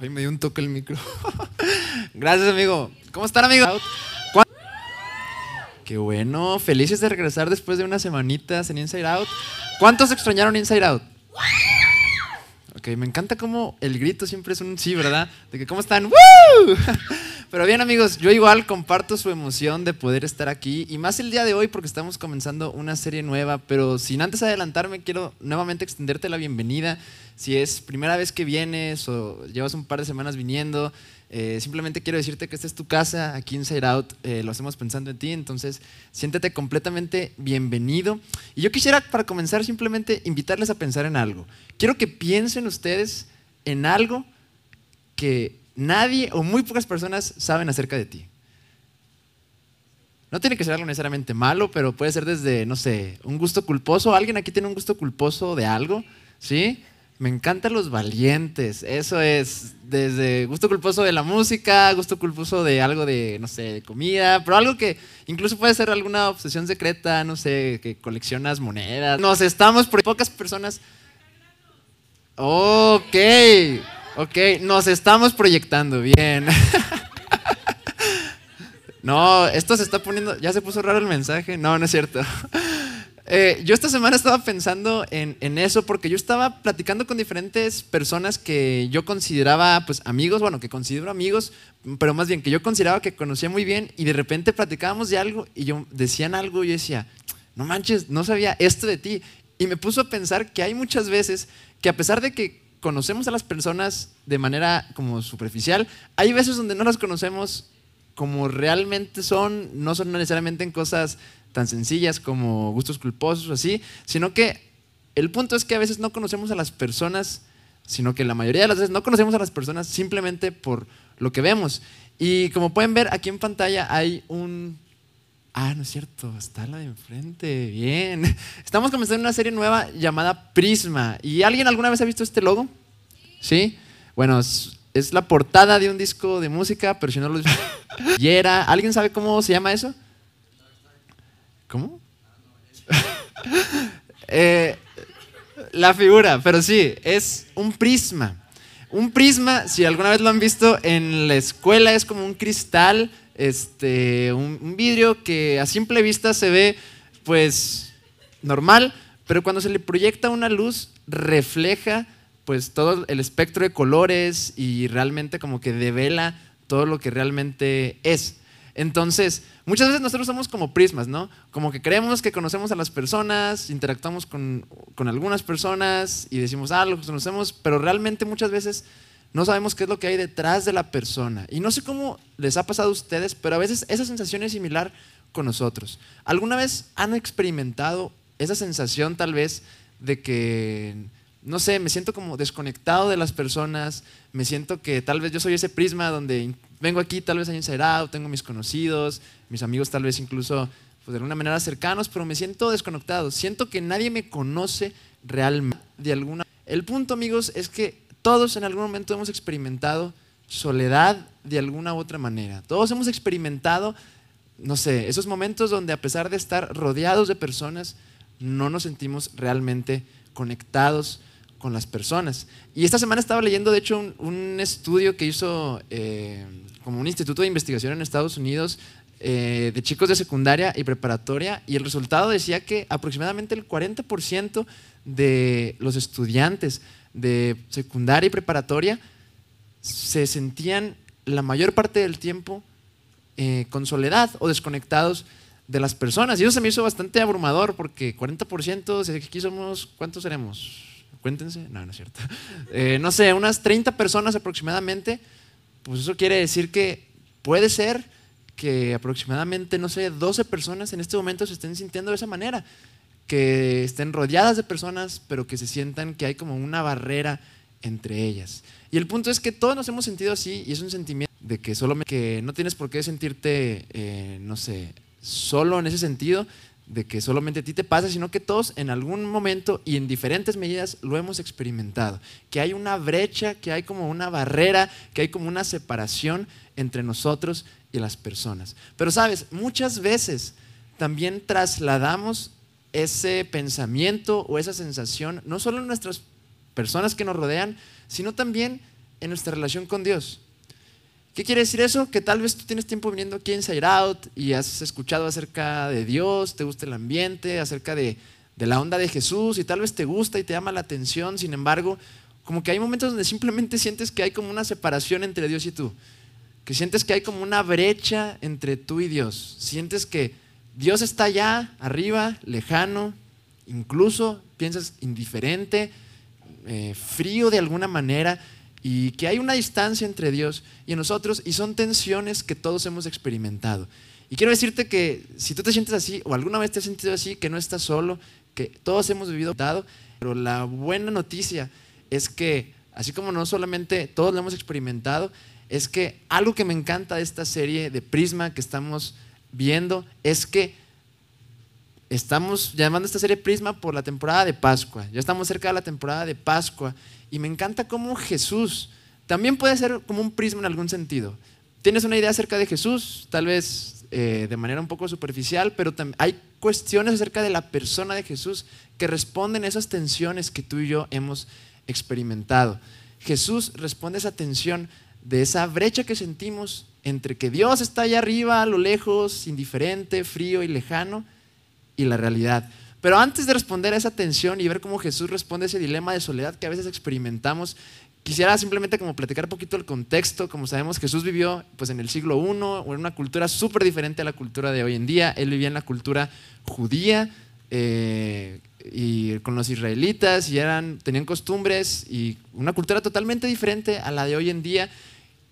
Hoy me dio un toque el micro. Gracias, amigo. ¿Cómo están, amigo? Qué bueno. Felices de regresar después de unas semanitas en Inside Out. ¿Cuántos extrañaron Inside Out? Ok, me encanta cómo el grito siempre es un sí, ¿verdad? De que, ¿cómo están? ¡Woo! Pero bien, amigos, yo igual comparto su emoción de poder estar aquí y más el día de hoy porque estamos comenzando una serie nueva. Pero sin antes adelantarme, quiero nuevamente extenderte la bienvenida. Si es primera vez que vienes o llevas un par de semanas viniendo, eh, simplemente quiero decirte que esta es tu casa, aquí Inside Out, eh, lo hacemos pensando en ti, entonces siéntete completamente bienvenido. Y yo quisiera, para comenzar, simplemente invitarles a pensar en algo. Quiero que piensen ustedes en algo que nadie o muy pocas personas saben acerca de ti. No tiene que ser algo necesariamente malo, pero puede ser desde, no sé, un gusto culposo. ¿Alguien aquí tiene un gusto culposo de algo? ¿Sí? Me encantan los valientes. Eso es desde gusto culposo de la música, gusto culposo de algo de, no sé, de comida, pero algo que incluso puede ser alguna obsesión secreta, no sé, que coleccionas monedas. Nos estamos por pocas personas. Ok, ok, nos estamos proyectando, bien. No, esto se está poniendo, ya se puso raro el mensaje. No, no es cierto. Eh, yo esta semana estaba pensando en, eso porque yo estaba platicando con diferentes personas que yo consideraba pues amigos, bueno, que considero amigos, pero más bien que yo consideraba que conocía muy bien y de repente platicábamos de algo y yo decían algo y yo decía, no manches, no sabía esto de ti. Y me puso a pensar que hay muchas veces que a pesar de que conocemos a las personas de manera como superficial, hay veces donde no las conocemos como realmente son, no son necesariamente en cosas tan sencillas como gustos culposos o así, sino que el punto es que a veces no conocemos a las personas, sino que la mayoría de las veces no conocemos a las personas simplemente por lo que vemos. Y como pueden ver aquí en pantalla hay un... Ah, no es cierto, está la de enfrente, bien. Estamos comenzando una serie nueva llamada Prisma. ¿Y alguien alguna vez ha visto este logo? ¿Sí? Bueno, es la portada de un disco de música, pero si no lo... y era... ¿Alguien sabe cómo se llama eso? ¿Cómo? Eh, la figura, pero sí, es un prisma. Un prisma, si alguna vez lo han visto en la escuela, es como un cristal, este, un, vidrio que a simple vista se ve, pues, normal, pero cuando se le proyecta una luz, refleja, pues, todo el espectro de colores y realmente como que devela todo lo que realmente es. Entonces, muchas veces nosotros somos como prismas, ¿no? Como que creemos que conocemos a las personas, interactuamos con, algunas personas y decimos, ah, lo conocemos, pero realmente muchas veces no sabemos qué es lo que hay detrás de la persona. Y no sé cómo les ha pasado a ustedes, pero a veces esa sensación es similar con nosotros. ¿Alguna vez han experimentado esa sensación tal vez de que, no sé, me siento como desconectado de las personas, me siento que tal vez yo soy ese prisma donde vengo aquí tal vez a encerrado, tengo mis conocidos, mis amigos tal vez incluso pues, de alguna manera cercanos, pero me siento desconectado. Siento que nadie me conoce realmente de alguna El punto, amigos, es que todos en algún momento hemos experimentado soledad de alguna u otra manera. Todos hemos experimentado, no sé, esos momentos donde a pesar de estar rodeados de personas, no nos sentimos realmente conectados con las personas. Y esta semana estaba leyendo, de hecho, un, estudio que hizo eh, como un instituto de investigación en Estados Unidos eh, de chicos de secundaria y preparatoria, y el resultado decía que aproximadamente el 40% de los estudiantes de secundaria y preparatoria se sentían la mayor parte del tiempo eh, con soledad o desconectados de las personas. Y eso se me hizo bastante abrumador porque 40%, si aquí somos, ¿cuántos seremos? cuéntense, no, no es cierto, eh, no sé, unas 30 personas aproximadamente, pues eso quiere decir que puede ser que aproximadamente, no sé, 12 personas en este momento se estén sintiendo de esa manera, que estén rodeadas de personas, pero que se sientan que hay como una barrera entre ellas. Y el punto es que todos nos hemos sentido así y es un sentimiento de que solo que no tienes por qué sentirte, eh, no sé, solo en ese sentido, de que solamente a ti te pasa, sino que todos en algún momento y en diferentes medidas lo hemos experimentado. Que hay una brecha, que hay como una barrera, que hay como una separación entre nosotros y las personas. Pero sabes, muchas veces también trasladamos ese pensamiento o esa sensación, no solo en nuestras personas que nos rodean, sino también en nuestra relación con Dios. ¿Qué quiere decir eso? Que tal vez tú tienes tiempo viniendo aquí en Side Out y has escuchado acerca de Dios, te gusta el ambiente, acerca de, de la onda de Jesús y tal vez te gusta y te llama la atención, sin embargo, como que hay momentos donde simplemente sientes que hay como una separación entre Dios y tú, que sientes que hay como una brecha entre tú y Dios, sientes que Dios está allá, arriba, lejano, incluso piensas indiferente, eh, frío de alguna manera, y que hay una distancia entre Dios y nosotros, y son tensiones que todos hemos experimentado. Y quiero decirte que si tú te sientes así, o alguna vez te has sentido así, que no estás solo, que todos hemos vivido dado, pero la buena noticia es que, así como no solamente todos lo hemos experimentado, es que algo que me encanta de esta serie de Prisma que estamos viendo es que estamos llamando esta serie Prisma por la temporada de Pascua. Ya estamos cerca de la temporada de Pascua y me encanta cómo Jesús también puede ser como un prisma en algún sentido. Tienes una idea acerca de Jesús, tal vez eh, de manera un poco superficial, pero hay cuestiones acerca de la persona de Jesús que responden a esas tensiones que tú y yo hemos experimentado. Jesús responde a esa tensión de esa brecha que sentimos entre que Dios está allá arriba, a lo lejos, indiferente, frío y lejano, y la realidad. Pero antes de responder a esa tensión y ver cómo Jesús responde a ese dilema de soledad que a veces experimentamos, quisiera simplemente como platicar un poquito el contexto. Como sabemos, Jesús vivió pues, en el siglo I, en una cultura súper diferente a la cultura de hoy en día. Él vivía en la cultura judía eh, y con los israelitas y eran, tenían costumbres y una cultura totalmente diferente a la de hoy en día.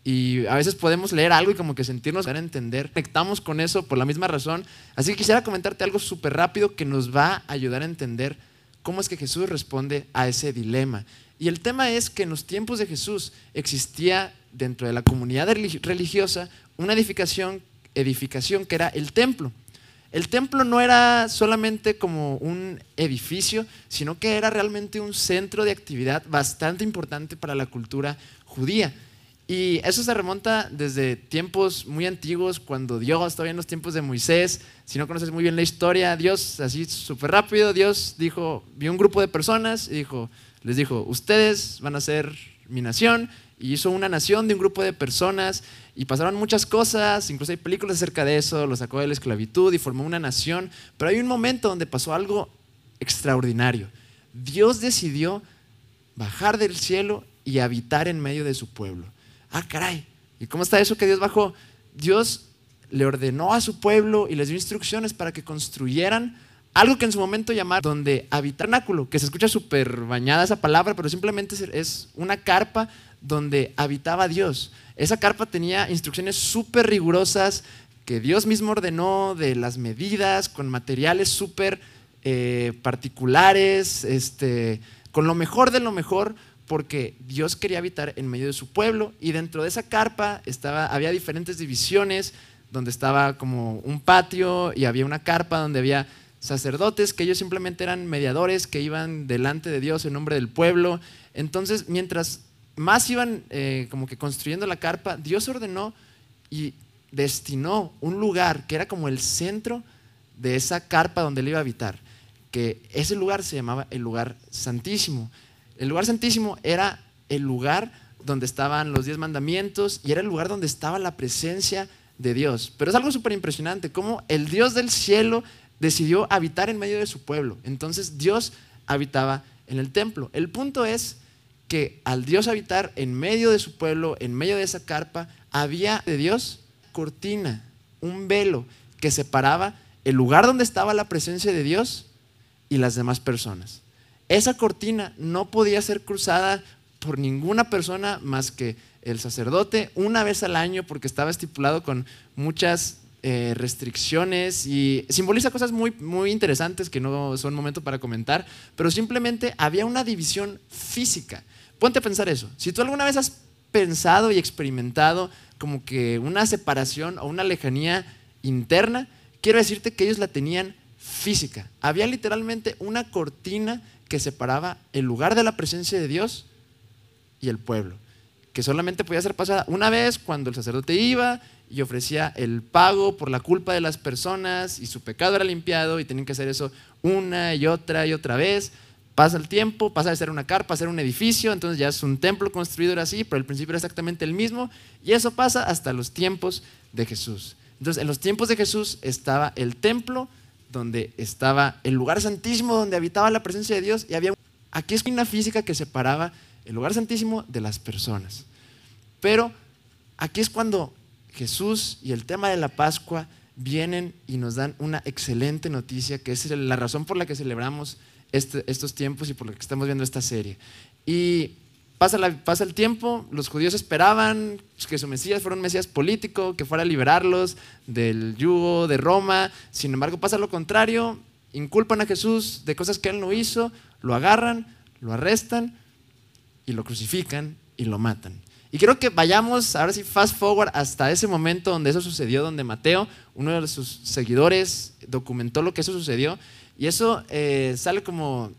Y a veces podemos leer algo y como que sentirnos, a entender, conectamos con eso por la misma razón. Así que quisiera comentarte algo súper rápido que nos va a ayudar a entender cómo es que Jesús responde a ese dilema. Y el tema es que en los tiempos de Jesús existía dentro de la comunidad religiosa una edificación, edificación que era el templo. El templo no era solamente como un edificio, sino que era realmente un centro de actividad bastante importante para la cultura judía. Y eso se remonta desde tiempos muy antiguos, cuando Dios, todavía en los tiempos de Moisés, si no conoces muy bien la historia, Dios, así súper rápido, Dios dijo, vio un grupo de personas y dijo, les dijo, ustedes van a ser mi nación, y hizo una nación de un grupo de personas, y pasaron muchas cosas, incluso hay películas acerca de eso, lo sacó de la esclavitud y formó una nación, pero hay un momento donde pasó algo extraordinario. Dios decidió bajar del cielo y habitar en medio de su pueblo ah, caray, ¿y cómo está eso que Dios bajó? Dios le ordenó a su pueblo y les dio instrucciones para que construyeran algo que en su momento llamaron donde habitanáculo, que se escucha súper bañada esa palabra, pero simplemente es una carpa donde habitaba Dios. Esa carpa tenía instrucciones súper rigurosas que Dios mismo ordenó de las medidas, con materiales súper eh, particulares, este, con lo mejor de lo mejor, porque Dios quería habitar en medio de su pueblo y dentro de esa carpa estaba, había diferentes divisiones donde estaba como un patio y había una carpa donde había sacerdotes que ellos simplemente eran mediadores que iban delante de Dios en nombre del pueblo. Entonces, mientras más iban eh, como que construyendo la carpa, Dios ordenó y destinó un lugar que era como el centro de esa carpa donde él iba a habitar, que ese lugar se llamaba el lugar santísimo. El lugar santísimo era el lugar donde estaban los diez mandamientos y era el lugar donde estaba la presencia de Dios. Pero es algo súper impresionante, cómo el Dios del cielo decidió habitar en medio de su pueblo. Entonces Dios habitaba en el templo. El punto es que al Dios habitar en medio de su pueblo, en medio de esa carpa, había de Dios cortina, un velo que separaba el lugar donde estaba la presencia de Dios y las demás personas. Esa cortina no podía ser cruzada por ninguna persona más que el sacerdote una vez al año porque estaba estipulado con muchas eh, restricciones y simboliza cosas muy, muy interesantes que no son momento para comentar, pero simplemente había una división física. Ponte a pensar eso. Si tú alguna vez has pensado y experimentado como que una separación o una lejanía interna, quiero decirte que ellos la tenían física. Había literalmente una cortina que separaba el lugar de la presencia de Dios y el pueblo, que solamente podía ser pasada una vez cuando el sacerdote iba y ofrecía el pago por la culpa de las personas y su pecado era limpiado y tenían que hacer eso una y otra y otra vez, Pasa el tiempo, pasa de ser una carpa a ser un edificio, entonces ya es un templo construido era así, pero el principio era exactamente el mismo. Y eso pasa hasta los tiempos de Jesús. Entonces, en los tiempos de Jesús estaba el templo, donde estaba el lugar santísimo, donde habitaba la presencia de Dios, y había aquí es una física que separaba el lugar santísimo de las personas. Pero aquí es cuando Jesús y el tema de la Pascua vienen y nos dan una excelente noticia, que es la razón por la que celebramos este, estos tiempos y por lo que estamos viendo esta serie. Y pasa, pasa el tiempo, los judíos esperaban que su Mesías fuera un Mesías político, que fuera a liberarlos del yugo de Roma. Sin embargo, pasa lo contrario, inculpan a Jesús de cosas que él no hizo, lo agarran, lo arrestan y lo crucifican y lo matan. Y quiero que vayamos, ahora sí, fast forward hasta ese momento donde eso sucedió, donde Mateo, uno de sus seguidores, documentó lo que eso sucedió. Y eso eh, sale como,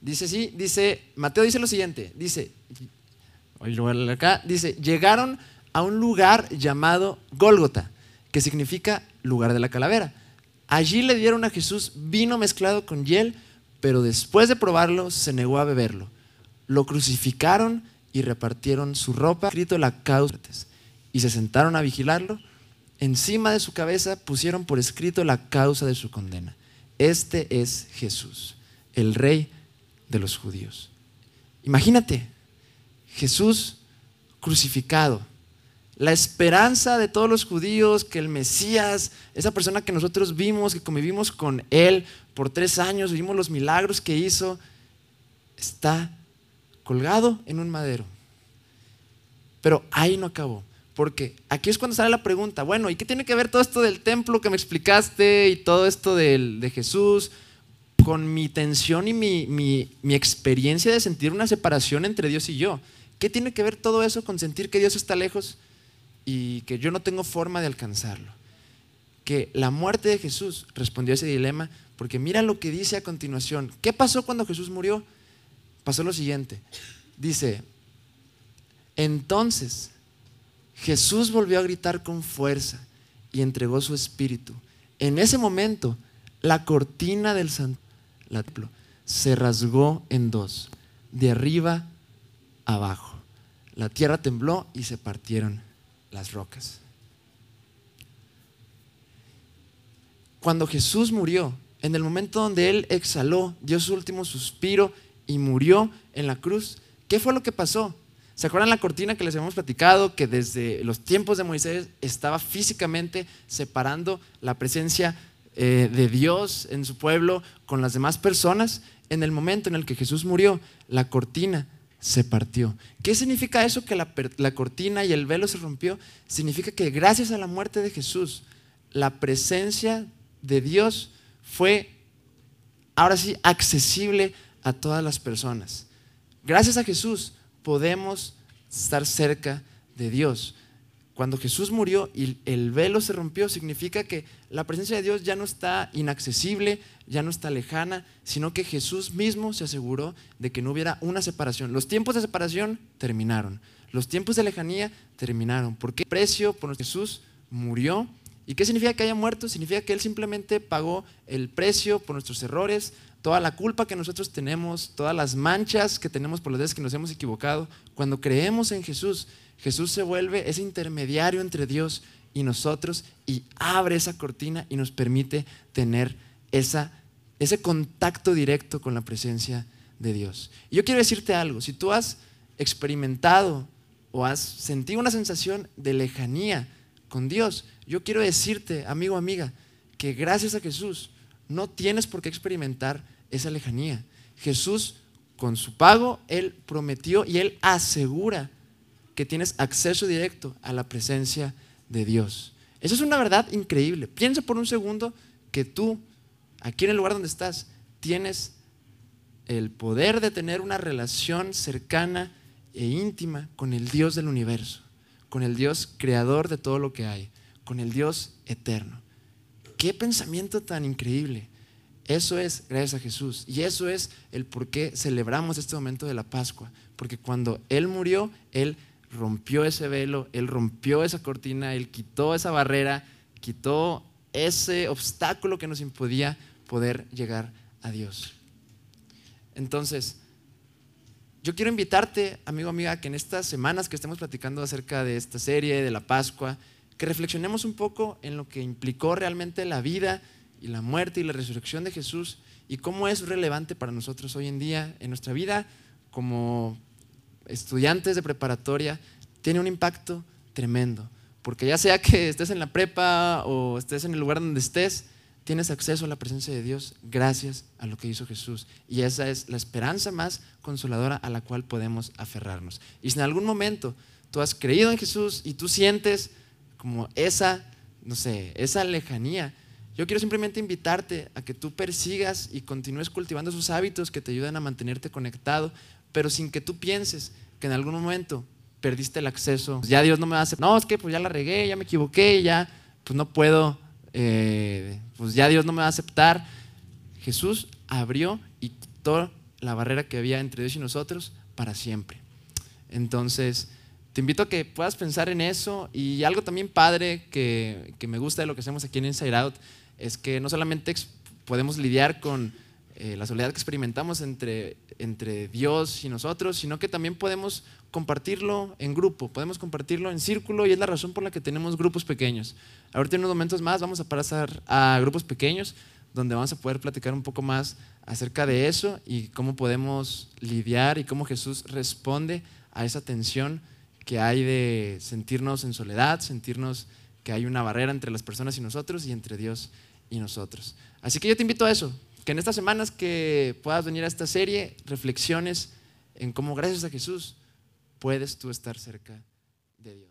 dice sí, dice, Mateo dice lo siguiente, dice, acá, dice, llegaron a un lugar llamado Gólgota, que significa lugar de la calavera. Allí le dieron a Jesús vino mezclado con hiel, pero después de probarlo se negó a beberlo. Lo crucificaron y repartieron su ropa, escrito la causa, y se sentaron a vigilarlo encima de su cabeza pusieron por escrito la causa de su condena. Este es Jesús, el rey de los judíos. Imagínate, Jesús crucificado, la esperanza de todos los judíos, que el Mesías, esa persona que nosotros vimos, que convivimos con Él por tres años, vimos los milagros que hizo, está colgado en un madero. Pero ahí no acabó. Porque aquí es cuando sale la pregunta, bueno, ¿y qué tiene que ver todo esto del templo que me explicaste y todo esto de Jesús con mi tensión y mi, mi, experiencia de sentir una separación entre Dios y yo? ¿Qué tiene que ver todo eso con sentir que Dios está lejos y que yo no tengo forma de alcanzarlo? Que la muerte de Jesús respondió a ese dilema, porque mira lo que dice a continuación. ¿Qué pasó cuando Jesús murió? Pasó lo siguiente. Dice, entonces Jesús volvió a gritar con fuerza y entregó su espíritu. En ese momento, la cortina del templo se rasgó en dos, de arriba abajo. La tierra tembló y se partieron las rocas. Cuando Jesús murió, en el momento donde Él exhaló, dio su último suspiro y murió en la cruz, ¿qué fue lo que pasó? ¿Se acuerdan la cortina que les hemos platicado? Que desde los tiempos de Moisés estaba físicamente separando la presencia eh, de Dios en su pueblo con las demás personas. En el momento en el que Jesús murió, la cortina se partió. ¿Qué significa eso que la, la cortina y el velo se rompió? Significa que gracias a la muerte de Jesús, la presencia de Dios fue ahora sí accesible a todas las personas. Gracias a Jesús podemos estar cerca de Dios. Cuando Jesús murió y el velo se rompió, significa que la presencia de Dios ya no está inaccesible, ya no está lejana, sino que Jesús mismo se aseguró de que no hubiera una separación. Los tiempos de separación terminaron, los tiempos de lejanía terminaron, porque el precio por Jesús murió. ¿Y qué significa que haya muerto? Significa que Él simplemente pagó el precio por nuestros errores, toda la culpa que nosotros tenemos, todas las manchas que tenemos por las veces que nos hemos equivocado, cuando creemos en Jesús, Jesús se vuelve ese intermediario entre Dios y nosotros y abre esa cortina y nos permite tener esa, ese contacto directo con la presencia de Dios. Y yo quiero decirte algo, si tú has experimentado o has sentido una sensación de lejanía con Dios, yo quiero decirte, amigo, amiga, que gracias a Jesús, no tienes por qué experimentar esa lejanía. Jesús, con su pago, Él prometió y Él asegura que tienes acceso directo a la presencia de Dios. Eso es una verdad increíble. Piensa por un segundo que tú, aquí en el lugar donde estás, tienes el poder de tener una relación cercana e íntima con el Dios del universo, con el Dios creador de todo lo que hay, con el Dios eterno. Qué pensamiento tan increíble. Eso es gracias a Jesús. Y eso es el por qué celebramos este momento de la Pascua. Porque cuando Él murió, Él rompió ese velo, Él rompió esa cortina, Él quitó esa barrera, quitó ese obstáculo que nos impedía poder llegar a Dios. Entonces, yo quiero invitarte, amigo, amiga, que en estas semanas que estemos platicando acerca de esta serie, de la Pascua, que reflexionemos un poco en lo que implicó realmente la vida y la muerte y la resurrección de Jesús y cómo es relevante para nosotros hoy en día en nuestra vida como estudiantes de preparatoria, tiene un impacto tremendo. Porque ya sea que estés en la prepa o estés en el lugar donde estés, tienes acceso a la presencia de Dios gracias a lo que hizo Jesús. Y esa es la esperanza más consoladora a la cual podemos aferrarnos. Y si en algún momento tú has creído en Jesús y tú sientes como esa, no sé, esa lejanía, yo quiero simplemente invitarte a que tú persigas y continúes cultivando esos hábitos que te ayudan a mantenerte conectado, pero sin que tú pienses que en algún momento perdiste el acceso. Ya Dios no me hacer, no, es que pues ya la regué, ya me equivoqué, ya pues no puedo, eh, pues ya Dios no me va a aceptar. Jesús abrió y quitó la barrera que había entre Dios y nosotros para siempre. Entonces, te invito a que puedas pensar en eso y algo también padre que, que me gusta de lo que hacemos aquí en Inside Out es que no solamente podemos lidiar con eh, la soledad que experimentamos entre, entre Dios y nosotros, sino que también podemos compartirlo en grupo, podemos compartirlo en círculo y es la razón por la que tenemos grupos pequeños. Ahorita en unos momentos más vamos a pasar a grupos pequeños donde vamos a poder platicar un poco más acerca de eso y cómo podemos lidiar y cómo Jesús responde a esa tensión que hay de sentirnos en soledad, sentirnos que hay una barrera entre las personas y nosotros y entre Dios y nosotros. Así que yo te invito a eso, que en estas semanas que puedas venir a esta serie, reflexiones en cómo gracias a Jesús puedes tú estar cerca de Dios.